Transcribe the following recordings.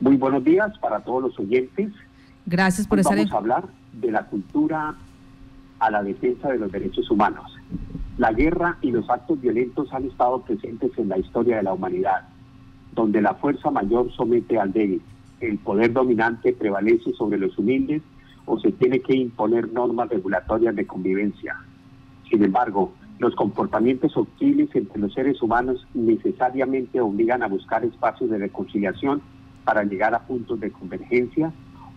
Muy buenos días para todos los oyentes. Gracias por estar Vamos a hablar de la cultura a la defensa de los derechos humanos. La guerra y los actos violentos han estado presentes en la historia de la humanidad, donde la fuerza mayor somete al débil, el poder dominante prevalece sobre los humildes o se tiene que imponer normas regulatorias de convivencia. Sin embargo, los comportamientos hostiles entre los seres humanos necesariamente obligan a buscar espacios de reconciliación para llegar a puntos de convergencia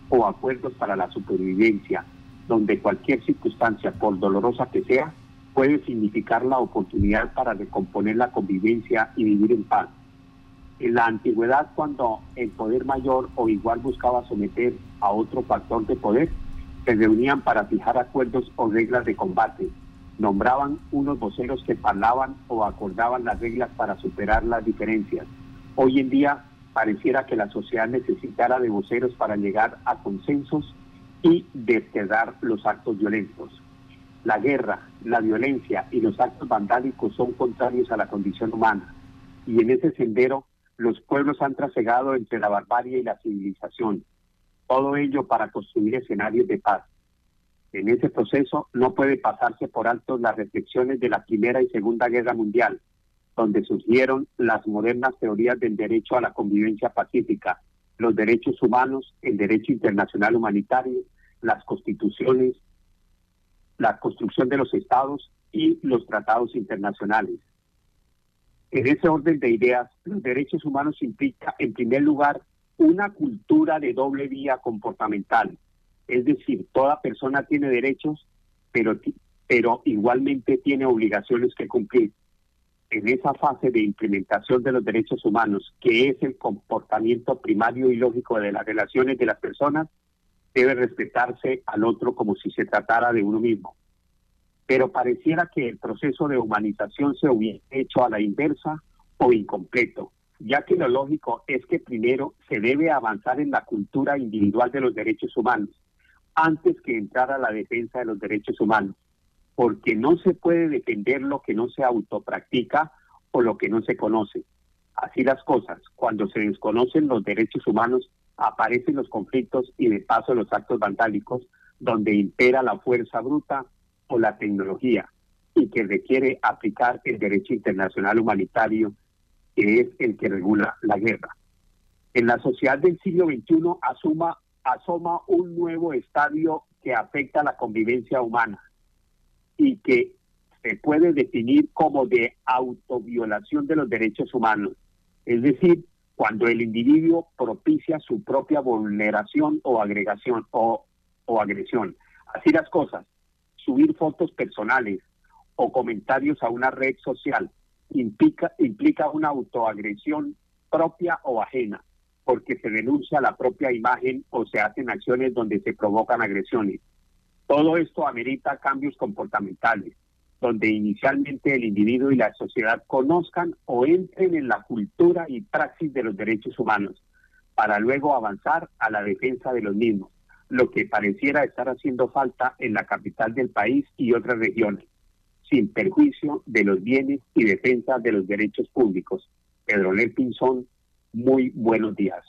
o acuerdos para la supervivencia, donde cualquier circunstancia, por dolorosa que sea, puede significar la oportunidad para recomponer la convivencia y vivir en paz. En la antigüedad, cuando el poder mayor o igual buscaba someter a otro factor de poder, se reunían para fijar acuerdos o reglas de combate. Nombraban unos voceros que parlaban o acordaban las reglas para superar las diferencias. Hoy en día pareciera que la sociedad necesitara de voceros para llegar a consensos y desterrar los actos violentos. La guerra, la violencia y los actos vandálicos son contrarios a la condición humana y en ese sendero los pueblos han trasegado entre la barbarie y la civilización, todo ello para construir escenarios de paz. En ese proceso no puede pasarse por alto las reflexiones de la Primera y Segunda Guerra Mundial, donde surgieron las modernas teorías del derecho a la convivencia pacífica, los derechos humanos, el derecho internacional humanitario, las constituciones, la construcción de los estados y los tratados internacionales. En ese orden de ideas, los derechos humanos implica, en primer lugar, una cultura de doble vía comportamental. Es decir, toda persona tiene derechos, pero, pero igualmente tiene obligaciones que cumplir en esa fase de implementación de los derechos humanos, que es el comportamiento primario y lógico de las relaciones de las personas, debe respetarse al otro como si se tratara de uno mismo. Pero pareciera que el proceso de humanización se hubiera hecho a la inversa o incompleto, ya que lo lógico es que primero se debe avanzar en la cultura individual de los derechos humanos, antes que entrar a la defensa de los derechos humanos porque no se puede defender lo que no se autopractica o lo que no se conoce. Así las cosas, cuando se desconocen los derechos humanos, aparecen los conflictos y de paso los actos vandálicos, donde impera la fuerza bruta o la tecnología, y que requiere aplicar el derecho internacional humanitario, que es el que regula la guerra. En la sociedad del siglo XXI asuma, asoma un nuevo estadio que afecta la convivencia humana y que se puede definir como de autoviolación de los derechos humanos. Es decir, cuando el individuo propicia su propia vulneración o agregación o, o agresión. Así las cosas, subir fotos personales o comentarios a una red social implica, implica una autoagresión propia o ajena, porque se denuncia la propia imagen o se hacen acciones donde se provocan agresiones. Todo esto amerita cambios comportamentales, donde inicialmente el individuo y la sociedad conozcan o entren en la cultura y praxis de los derechos humanos, para luego avanzar a la defensa de los mismos, lo que pareciera estar haciendo falta en la capital del país y otras regiones, sin perjuicio de los bienes y defensa de los derechos públicos. Pedro Pinzón, muy buenos días.